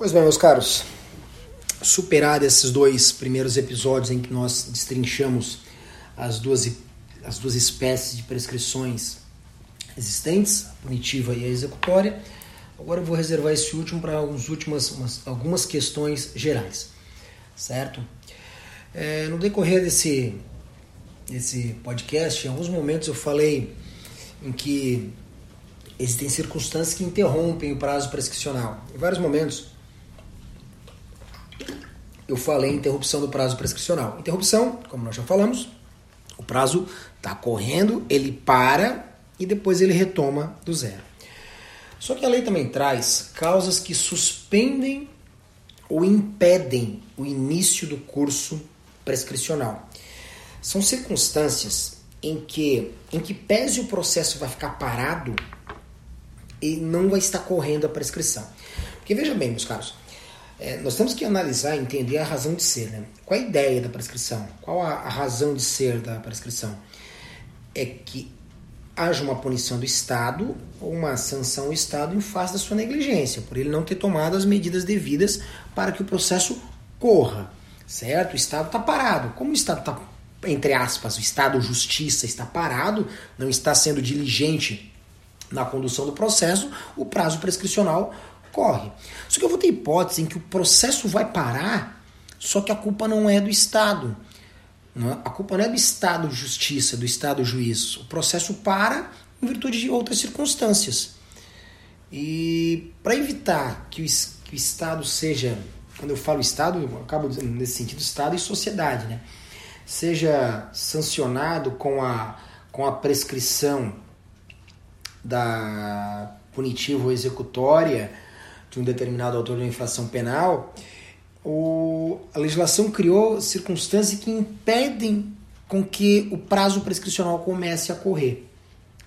Pois bem, meus caros, superado esses dois primeiros episódios em que nós destrinchamos as duas, as duas espécies de prescrições existentes, a punitiva e a executória, agora eu vou reservar esse último para algumas, últimas, umas, algumas questões gerais, certo? É, no decorrer desse, desse podcast, em alguns momentos eu falei em que existem circunstâncias que interrompem o prazo prescricional. Em vários momentos eu falei interrupção do prazo prescricional. Interrupção, como nós já falamos, o prazo está correndo, ele para e depois ele retoma do zero. Só que a lei também traz causas que suspendem ou impedem o início do curso prescricional. São circunstâncias em que, em que pese o processo vai ficar parado e não vai estar correndo a prescrição. Porque veja bem, meus caros, é, nós temos que analisar e entender a razão de ser. Né? Qual a ideia da prescrição? Qual a, a razão de ser da prescrição? É que haja uma punição do Estado ou uma sanção ao Estado em face da sua negligência, por ele não ter tomado as medidas devidas para que o processo corra, certo? O Estado está parado. Como o Estado está, entre aspas, o Estado Justiça está parado, não está sendo diligente na condução do processo, o prazo prescricional corre. Só que eu vou ter hipótese em que o processo vai parar, só que a culpa não é do Estado. É? a culpa não é do Estado Justiça, do Estado Juiz. O processo para em virtude de outras circunstâncias. E para evitar que o, que o Estado seja, quando eu falo Estado, eu acabo dizendo nesse sentido Estado e sociedade, né? seja sancionado com a, com a prescrição da punitiva ou executória de um determinado autor de uma infração penal, o, a legislação criou circunstâncias que impedem com que o prazo prescricional comece a correr.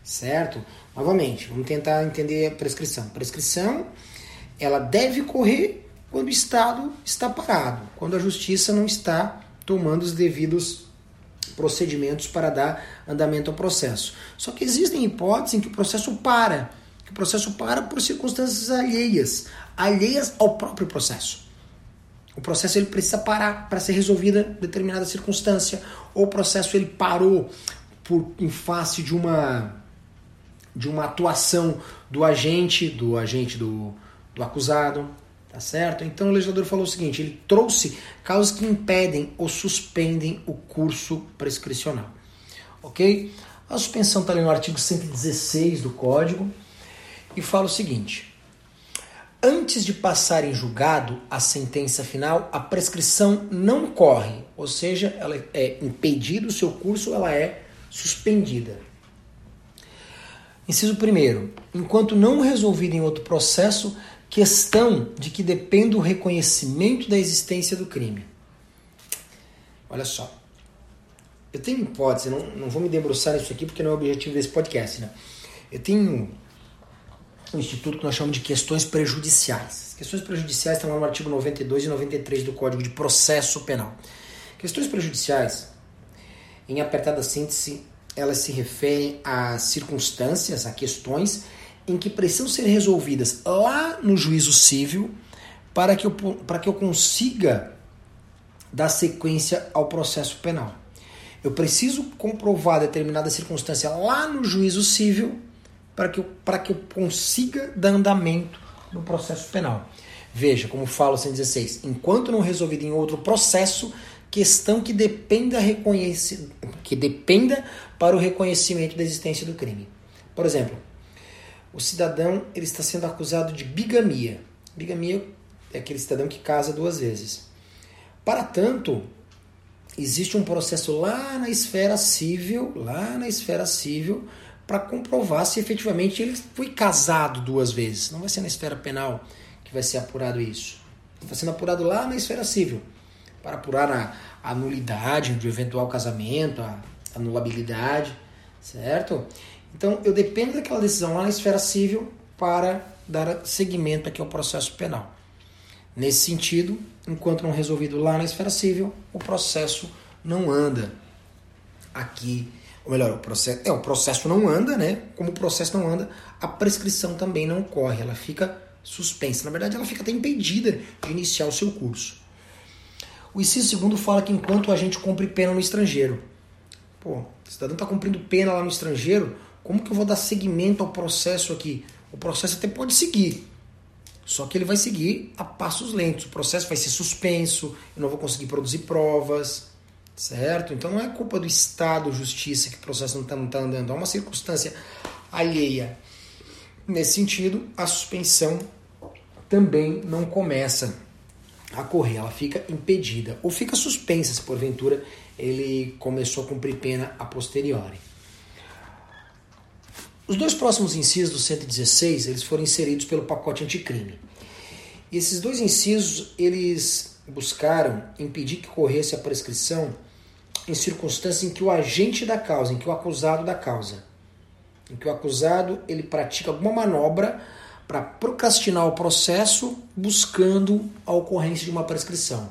Certo? Novamente, vamos tentar entender a prescrição. Prescrição, ela deve correr quando o Estado está parado, quando a justiça não está tomando os devidos procedimentos para dar andamento ao processo. Só que existem hipóteses em que o processo para o processo para por circunstâncias alheias, alheias ao próprio processo. O processo ele precisa parar para ser resolvida determinada circunstância, ou o processo ele parou por em face de uma de uma atuação do agente, do agente do, do acusado, tá certo? Então o legislador falou o seguinte, ele trouxe causas que impedem ou suspendem o curso prescricional. OK? A suspensão está ali no artigo 116 do Código e fala o seguinte: antes de passar em julgado a sentença final, a prescrição não corre, ou seja, ela é impedida o seu curso, ela é suspendida. Inciso primeiro, enquanto não resolvido em outro processo, questão de que depende o reconhecimento da existência do crime. Olha só. Eu tenho hipótese, não, não vou me debruçar nisso aqui porque não é o objetivo desse podcast, né? Eu tenho um instituto que nós chamamos de questões prejudiciais. As questões prejudiciais estão lá no artigo 92 e 93 do Código de Processo Penal. Questões prejudiciais, em apertada síntese, elas se referem a circunstâncias, a questões em que precisam ser resolvidas lá no juízo civil para que eu, para que eu consiga dar sequência ao processo penal. Eu preciso comprovar determinada circunstância lá no juízo civil para que, eu, para que eu consiga dar andamento no processo penal. Veja, como fala o 116, enquanto não resolvido em outro processo, questão que dependa, reconhece, que dependa para o reconhecimento da existência do crime. Por exemplo, o cidadão ele está sendo acusado de bigamia. Bigamia é aquele cidadão que casa duas vezes. Para tanto, existe um processo lá na esfera civil, lá na esfera civil, para comprovar se efetivamente ele foi casado duas vezes. Não vai ser na esfera penal que vai ser apurado isso. Está sendo apurado lá na esfera civil para apurar a, a nulidade do eventual casamento, a anulabilidade, certo? Então eu dependo daquela decisão lá na esfera civil para dar seguimento aqui ao processo penal. Nesse sentido, enquanto não resolvido lá na esfera civil, o processo não anda aqui ou melhor, o processo, é, o processo não anda, né? Como o processo não anda, a prescrição também não corre, ela fica suspensa. Na verdade, ela fica até impedida de iniciar o seu curso. O inciso segundo fala que enquanto a gente cumpre pena no estrangeiro. Pô, o cidadão está cumprindo pena lá no estrangeiro, como que eu vou dar seguimento ao processo aqui? O processo até pode seguir, só que ele vai seguir a passos lentos. O processo vai ser suspenso, eu não vou conseguir produzir provas, certo? Então não é culpa do Estado, justiça, que o processo não está tá andando, é uma circunstância alheia. Nesse sentido, a suspensão também não começa a correr, ela fica impedida ou fica suspensa se porventura ele começou a cumprir pena a posteriori. Os dois próximos incisos do 116, eles foram inseridos pelo pacote anticrime. E esses dois incisos, eles buscaram impedir que corresse a prescrição em circunstâncias em que o agente da causa, em que o acusado da causa, em que o acusado ele pratica alguma manobra para procrastinar o processo buscando a ocorrência de uma prescrição.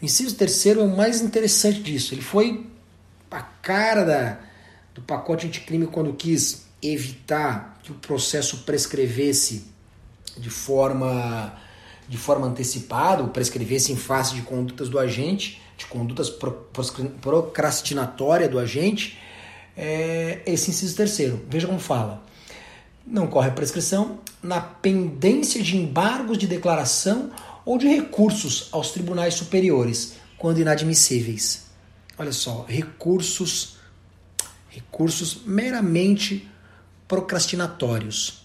O inciso terceiro é o mais interessante disso. Ele foi a cara da, do pacote anticrime quando quis evitar que o processo prescrevesse de forma de forma antecipada, ou prescrevesse em face de condutas do agente, de condutas procrastinatórias do agente, é esse inciso terceiro. Veja como fala. Não corre a prescrição na pendência de embargos de declaração ou de recursos aos tribunais superiores, quando inadmissíveis. Olha só, recursos recursos meramente procrastinatórios.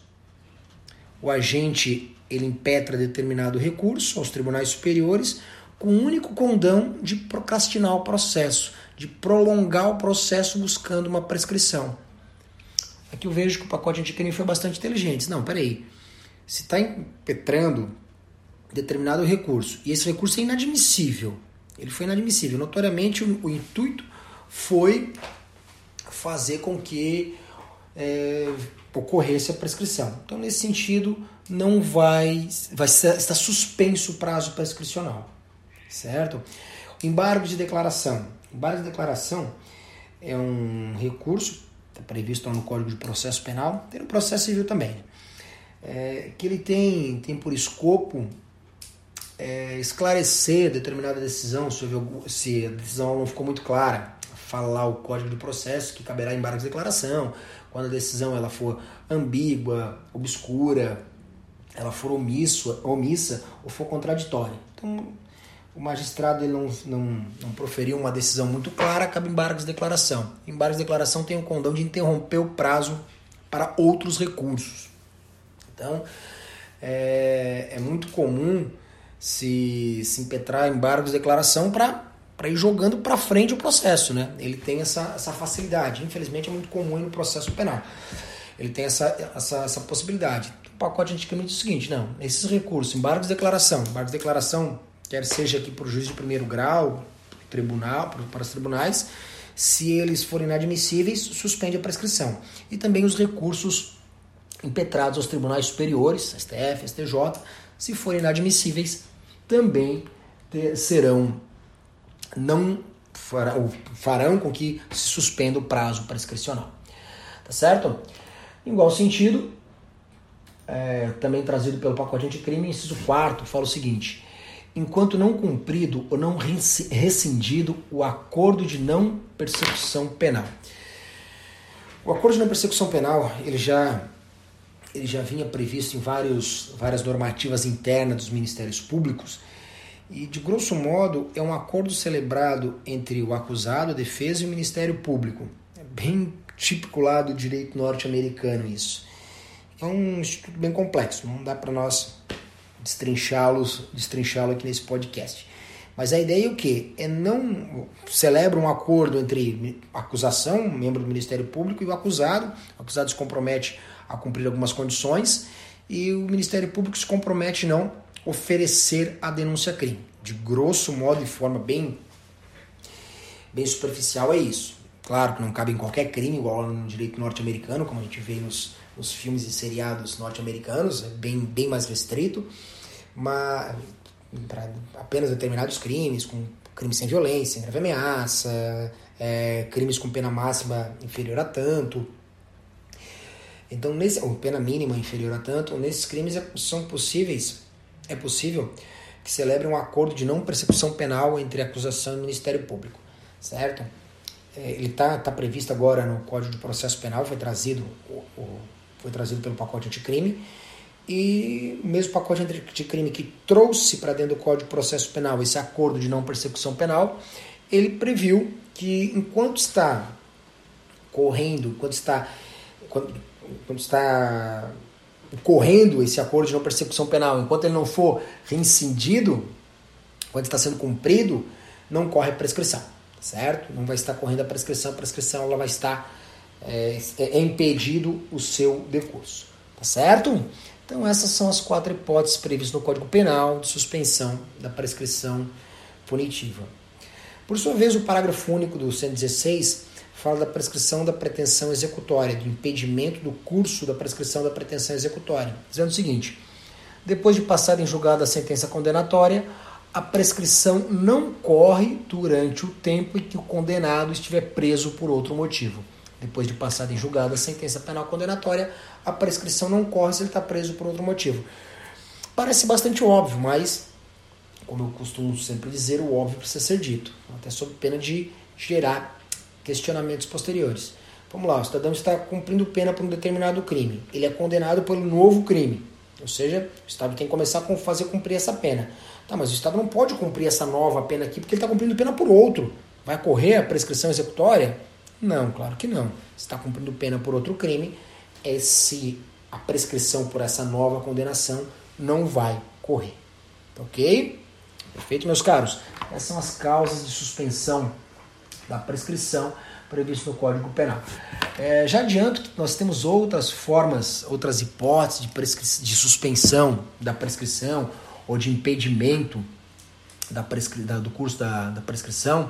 O agente ele impetra determinado recurso aos tribunais superiores com o único condão de procrastinar o processo, de prolongar o processo buscando uma prescrição. Aqui eu vejo que o pacote anticrime foi bastante inteligente. Não, peraí. Se está impetrando determinado recurso e esse recurso é inadmissível, ele foi inadmissível. Notoriamente, o, o intuito foi fazer com que é, ocorresse a prescrição. Então, nesse sentido, não vai, vai está suspenso o prazo prescricional, certo? Embargo de declaração. Embargo de declaração é um recurso está previsto no Código de Processo Penal, tem no processo civil também, é, que ele tem, tem por escopo é, esclarecer determinada decisão, se, se a decisão não ficou muito clara, falar o código de processo que caberá embargo de declaração, quando a decisão ela for ambígua, obscura, ela for omisso, omissa ou for contraditória. Então, o magistrado ele não, não, não proferiu uma decisão muito clara, cabe embargo de declaração. Embargo de declaração tem o condão de interromper o prazo para outros recursos. Então, é, é muito comum se, se impetrar embargo de declaração para para ir jogando para frente o processo, né? Ele tem essa, essa facilidade. Infelizmente é muito comum no processo penal. Ele tem essa, essa, essa possibilidade. O pacote antigamente diz o seguinte: não, esses recursos, embargo de declaração, embargo de declaração, quer seja aqui para o juiz de primeiro grau, tribunal, para os tribunais, se eles forem inadmissíveis, suspende a prescrição. E também os recursos impetrados aos tribunais superiores, STF, STJ, se forem inadmissíveis, também serão não farão, farão com que se suspenda o prazo prescricional. Tá certo? Em igual sentido, é, também trazido pelo pacote anticrime, inciso 4, fala o seguinte: enquanto não cumprido ou não rescindido o acordo de não persecução penal. O acordo de não persecução penal, ele já ele já vinha previsto em vários, várias normativas internas dos ministérios públicos e, de grosso modo, é um acordo celebrado entre o acusado, a defesa e o Ministério Público. É bem típico lá do direito norte-americano isso. É um instituto bem complexo, não dá para nós destrinchá-lo destrinchá aqui nesse podcast. Mas a ideia é o quê? É não celebra um acordo entre acusação, membro do Ministério Público, e o acusado. O acusado se compromete a cumprir algumas condições e o Ministério Público se compromete não oferecer a denúncia crime. De grosso modo, de forma bem, bem superficial, é isso. Claro que não cabe em qualquer crime, igual no direito norte-americano, como a gente vê nos, nos filmes e seriados norte-americanos, é bem, bem mais restrito, mas para apenas determinados crimes, com crimes sem violência, grave ameaça, é, crimes com pena máxima inferior a tanto. Então, nesse, ou pena mínima inferior a tanto, nesses crimes é, são possíveis, é possível que celebre um acordo de não persecução penal entre acusação e Ministério Público, certo? É, ele está tá previsto agora no Código de Processo Penal, foi trazido, foi trazido pelo pacote anticrime, e o mesmo pacote anticrime que trouxe para dentro do Código de Processo Penal esse acordo de não persecução penal, ele previu que enquanto está correndo, enquanto está, quando, quando está correndo esse acordo de não persecução penal, enquanto ele não for reincidido, quando está sendo cumprido, não corre prescrição, certo? Não vai estar correndo a prescrição, a prescrição ela vai estar é, é impedido o seu decurso, tá certo? Então essas são as quatro hipóteses previstas no Código Penal de suspensão da prescrição punitiva. Por sua vez, o parágrafo único do 116 fala da prescrição da pretensão executória, do impedimento do curso da prescrição da pretensão executória, dizendo o seguinte: depois de passada em julgado a sentença condenatória, a prescrição não corre durante o tempo em que o condenado estiver preso por outro motivo. Depois de passada em julgado a sentença penal condenatória, a prescrição não corre se ele está preso por outro motivo. Parece bastante óbvio, mas, como eu costumo sempre dizer, o óbvio precisa ser dito, até sob pena de gerar questionamentos posteriores. Vamos lá, o cidadão está cumprindo pena por um determinado crime. Ele é condenado pelo novo crime. Ou seja, o Estado tem que começar a fazer cumprir essa pena. Tá, mas o Estado não pode cumprir essa nova pena aqui porque ele está cumprindo pena por outro. Vai correr a prescrição executória? Não, claro que não. Se está cumprindo pena por outro crime, esse, a prescrição por essa nova condenação não vai correr. Ok? Perfeito, meus caros? Essas são as causas de suspensão da prescrição previsto no Código Penal. É, já adianto que nós temos outras formas, outras hipóteses de, de suspensão da prescrição ou de impedimento da da, do curso da, da prescrição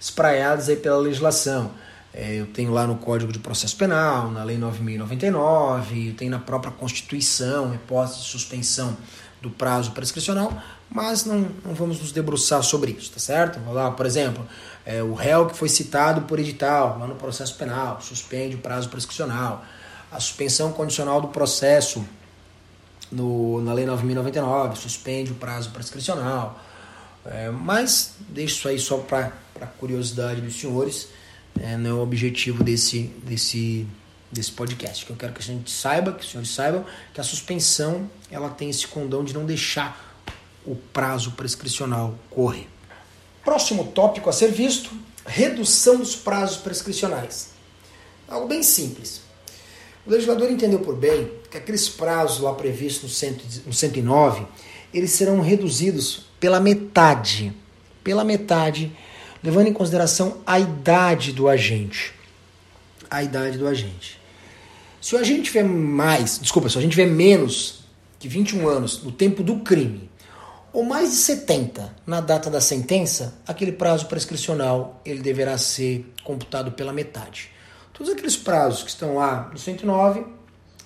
espraiadas aí pela legislação. É, eu tenho lá no Código de Processo Penal, na Lei 9.099, eu tenho na própria Constituição hipótese de suspensão do prazo prescricional, mas não, não vamos nos debruçar sobre isso, tá certo? Vamos lá, por exemplo, é, o réu que foi citado por edital no processo penal, suspende o prazo prescricional, a suspensão condicional do processo no, na Lei 9.099, suspende o prazo prescricional, é, mas deixo isso aí só para curiosidade dos senhores, é, não é o objetivo desse, desse, desse podcast, que eu quero que a gente saiba, que os senhores saibam, que a suspensão ela tem esse condão de não deixar o prazo prescricional correr. Próximo tópico a ser visto: redução dos prazos prescricionais. Algo bem simples. O legislador entendeu por bem que aqueles prazos lá previstos no 109 eles serão reduzidos pela metade. Pela metade, levando em consideração a idade do agente. A idade do agente. Se o agente tiver mais, desculpa, se o agente tiver menos que 21 anos no tempo do crime ou mais de 70 na data da sentença, aquele prazo prescricional ele deverá ser computado pela metade. Todos aqueles prazos que estão lá no 109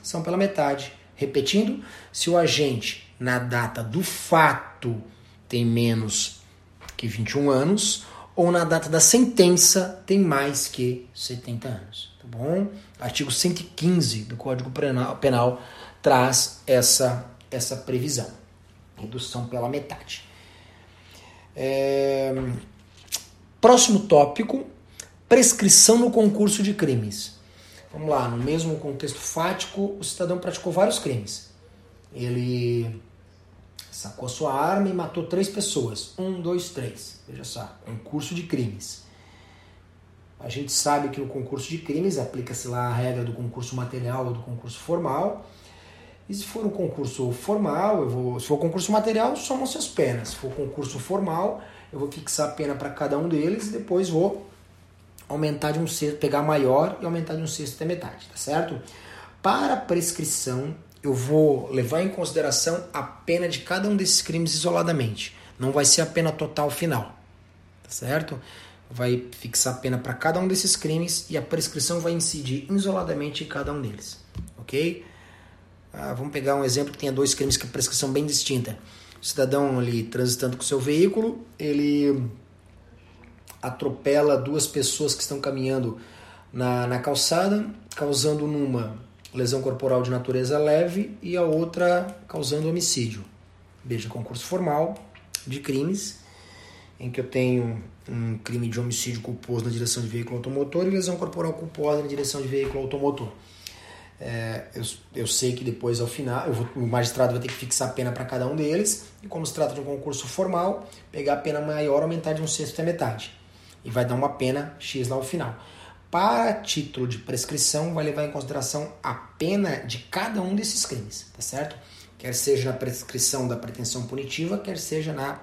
são pela metade. Repetindo, se o agente na data do fato tem menos que 21 anos ou na data da sentença tem mais que 70 anos, tá bom? Artigo 115 do Código Penal, traz essa essa previsão redução pela metade. É... Próximo tópico: prescrição no concurso de crimes. Vamos lá, no mesmo contexto fático, o cidadão praticou vários crimes. Ele sacou a sua arma e matou três pessoas. Um, dois, três. Veja só, concurso de crimes. A gente sabe que no concurso de crimes aplica-se lá a regra do concurso material ou do concurso formal. E se for um concurso formal, eu vou, se for concurso material, somam-se as penas. Se for concurso formal, eu vou fixar a pena para cada um deles e depois vou aumentar de um sexto, pegar maior e aumentar de um sexto até metade, tá certo? Para prescrição, eu vou levar em consideração a pena de cada um desses crimes isoladamente. Não vai ser a pena total final, tá certo? Vai fixar a pena para cada um desses crimes e a prescrição vai incidir isoladamente em cada um deles, ok? Ah, vamos pegar um exemplo que tenha dois crimes com prescrição bem distinta. O cidadão ali transitando com seu veículo, ele atropela duas pessoas que estão caminhando na, na calçada, causando numa lesão corporal de natureza leve e a outra causando homicídio. Veja, concurso formal de crimes, em que eu tenho um crime de homicídio culposo na direção de veículo automotor e lesão corporal culposa na direção de veículo automotor. É, eu, eu, sei que depois, ao final, vou, o magistrado vai ter que fixar a pena para cada um deles, e como se trata de um concurso formal, pegar a pena maior, aumentar de um sexto até metade. E vai dar uma pena X lá ao final. Para título de prescrição, vai levar em consideração a pena de cada um desses crimes, tá certo? Quer seja na prescrição da pretensão punitiva, quer seja na,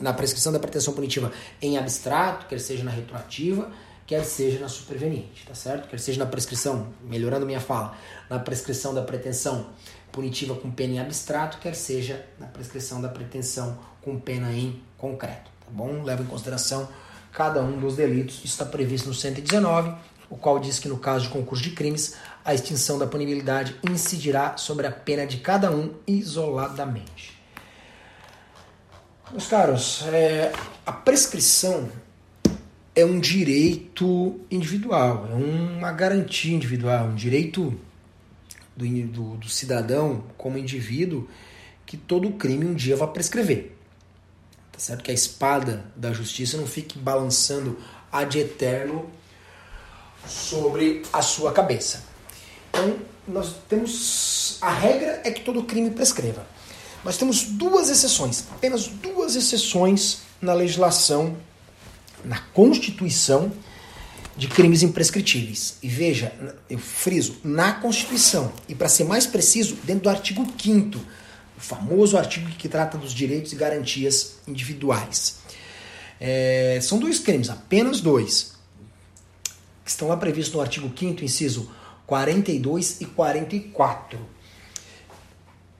na prescrição da pretensão punitiva em abstrato, quer seja na retroativa, quer seja na superveniente, tá certo? Quer seja na prescrição, melhorando minha fala, na prescrição da pretensão punitiva com pena em abstrato, quer seja na prescrição da pretensão com pena em concreto, tá bom? Leva em consideração cada um dos delitos. Isso está previsto no 119, o qual diz que no caso de concurso de crimes, a extinção da punibilidade incidirá sobre a pena de cada um isoladamente. Meus caros, é, a prescrição é um direito individual, é uma garantia individual, um direito do, do, do cidadão como indivíduo que todo crime um dia vai prescrever. Tá certo? Que a espada da justiça não fique balançando ad eterno sobre a sua cabeça. Então, nós temos. A regra é que todo crime prescreva. Nós temos duas exceções, apenas duas exceções na legislação na Constituição de crimes imprescritíveis. E veja, eu friso, na Constituição. E para ser mais preciso, dentro do artigo 5 o famoso artigo que trata dos direitos e garantias individuais. É, são dois crimes, apenas dois, que estão lá previstos no artigo 5 inciso 42 e 44.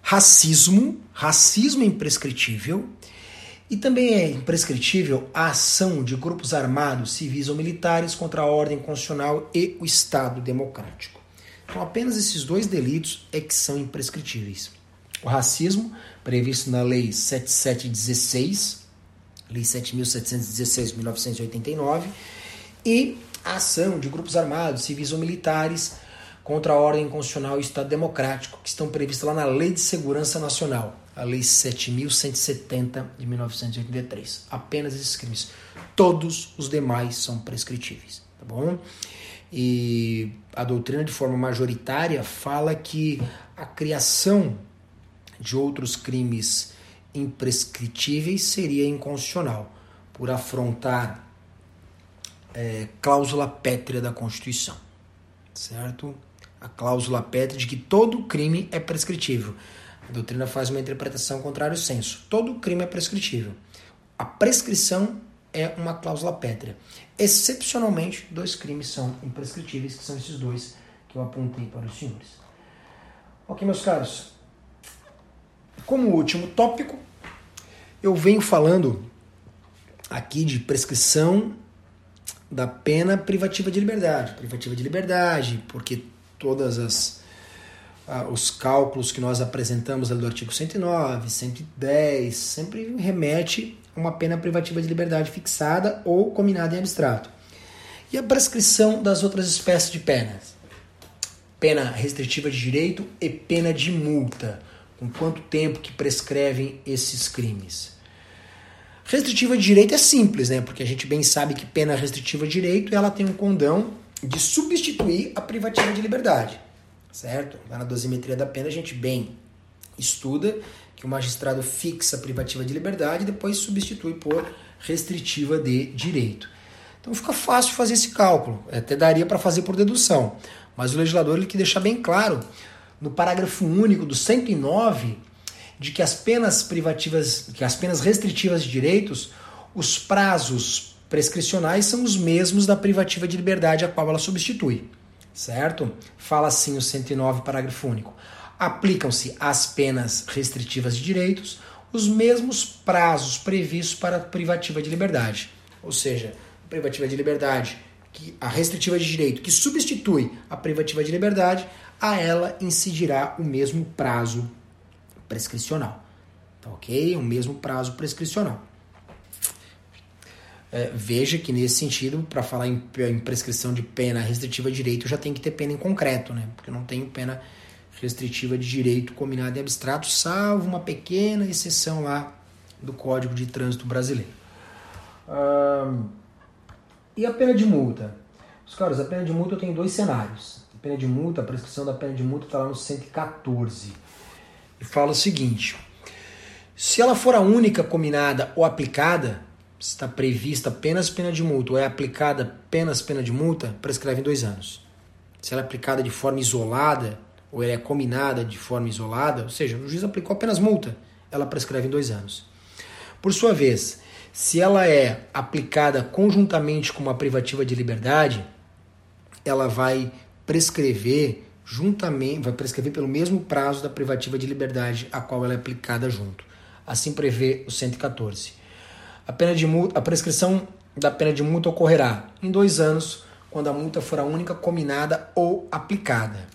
Racismo, racismo imprescritível e também é imprescritível a ação de grupos armados, civis ou militares contra a ordem constitucional e o Estado democrático. Então, apenas esses dois delitos é que são imprescritíveis. O racismo, previsto na Lei 7716, Lei 7.716 de 1989, e a ação de grupos armados, civis ou militares contra a ordem constitucional e o Estado democrático, que estão previstas lá na Lei de Segurança Nacional, a Lei 7.170 de 1983. Apenas esses crimes. Todos os demais são prescritíveis, tá bom? E a doutrina, de forma majoritária, fala que a criação de outros crimes imprescritíveis seria inconstitucional, por afrontar é, cláusula pétrea da Constituição, certo? A cláusula pétrea de que todo crime é prescritível. A doutrina faz uma interpretação contrária ao senso. Todo crime é prescritível. A prescrição é uma cláusula pétrea. Excepcionalmente, dois crimes são imprescritíveis, que são esses dois que eu apontei para os senhores. Ok, meus caros. Como último tópico, eu venho falando aqui de prescrição da pena privativa de liberdade. Privativa de liberdade, porque todas as ah, os cálculos que nós apresentamos ali do artigo 109, 110, sempre remete a uma pena privativa de liberdade fixada ou combinada em abstrato. E a prescrição das outras espécies de penas? Pena restritiva de direito e pena de multa. Com quanto tempo que prescrevem esses crimes? Restritiva de direito é simples, né? Porque a gente bem sabe que pena restritiva de direito ela tem um condão de substituir a privativa de liberdade certo? Lá na dosimetria da pena a gente bem estuda que o magistrado fixa a privativa de liberdade e depois substitui por restritiva de direito. Então fica fácil fazer esse cálculo, até daria para fazer por dedução, mas o legislador ele que deixar bem claro no parágrafo único do 109 de que as penas privativas, que as penas restritivas de direitos, os prazos prescricionais são os mesmos da privativa de liberdade a qual ela substitui certo? Fala assim o 109, parágrafo único. Aplicam-se às penas restritivas de direitos os mesmos prazos previstos para a privativa de liberdade. Ou seja, a privativa de liberdade, que a restritiva de direito que substitui a privativa de liberdade, a ela incidirá o mesmo prazo prescricional. Tá ok? O mesmo prazo prescricional. É, veja que nesse sentido, para falar em, em, prescrição de pena restritiva de direito, já tem que ter pena em concreto, né? Porque não tenho pena restritiva de direito combinado e abstrato, salvo uma pequena exceção lá do Código de Trânsito Brasileiro. e a pena de multa? Os caras, a pena de multa tenho dois cenários. A pena de multa, a prescrição da pena de multa está lá no 114. E fala o seguinte: se ela for a única combinada ou aplicada, está prevista apenas pena de multa ou é aplicada apenas pena de multa, prescreve em dois anos. Se ela é aplicada de forma isolada ou ela é combinada de forma isolada, ou seja, o juiz aplicou apenas multa, ela prescreve em dois anos. Por sua vez, se ela é aplicada conjuntamente com uma privativa de liberdade, ela vai prescrever juntamente, vai prescrever pelo mesmo prazo da privativa de liberdade a qual ela é aplicada junto. Assim prevê o 114. A pena de multa, a prescrição da pena de multa ocorrerá em dois anos, quando a multa for a única combinada ou aplicada,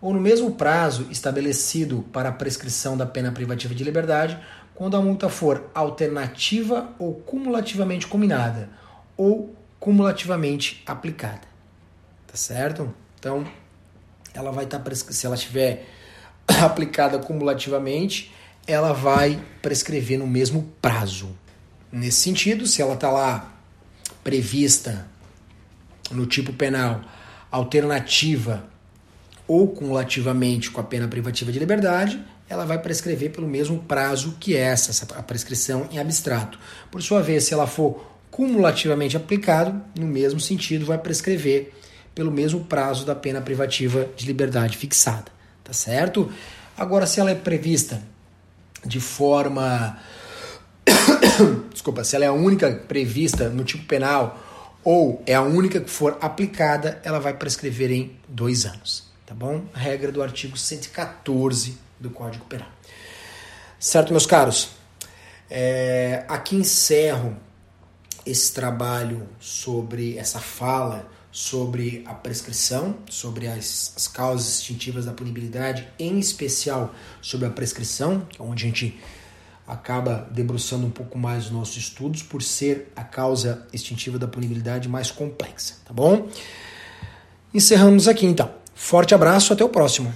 ou no mesmo prazo estabelecido para a prescrição da pena privativa de liberdade, quando a multa for alternativa ou cumulativamente combinada, ou cumulativamente aplicada. Tá certo? Então, ela vai estar tá se ela estiver aplicada cumulativamente, ela vai prescrever no mesmo prazo. Nesse sentido, se ela está lá prevista no tipo penal alternativa ou cumulativamente com a pena privativa de liberdade, ela vai prescrever pelo mesmo prazo que essa, a prescrição em abstrato. Por sua vez, se ela for cumulativamente aplicado, no mesmo sentido, vai prescrever pelo mesmo prazo da pena privativa de liberdade fixada, tá certo? Agora, se ela é prevista de forma desculpa, se ela é a única prevista no tipo penal ou é a única que for aplicada, ela vai prescrever em dois anos, tá bom? Regra do artigo 114 do Código Penal. Certo, meus caros? É, aqui encerro esse trabalho sobre essa fala sobre a prescrição, sobre as, as causas extintivas da punibilidade, em especial sobre a prescrição, é onde a gente acaba debruçando um pouco mais os nossos estudos por ser a causa extintiva da punibilidade mais complexa, tá bom? Encerramos aqui então. Forte abraço, até o próximo.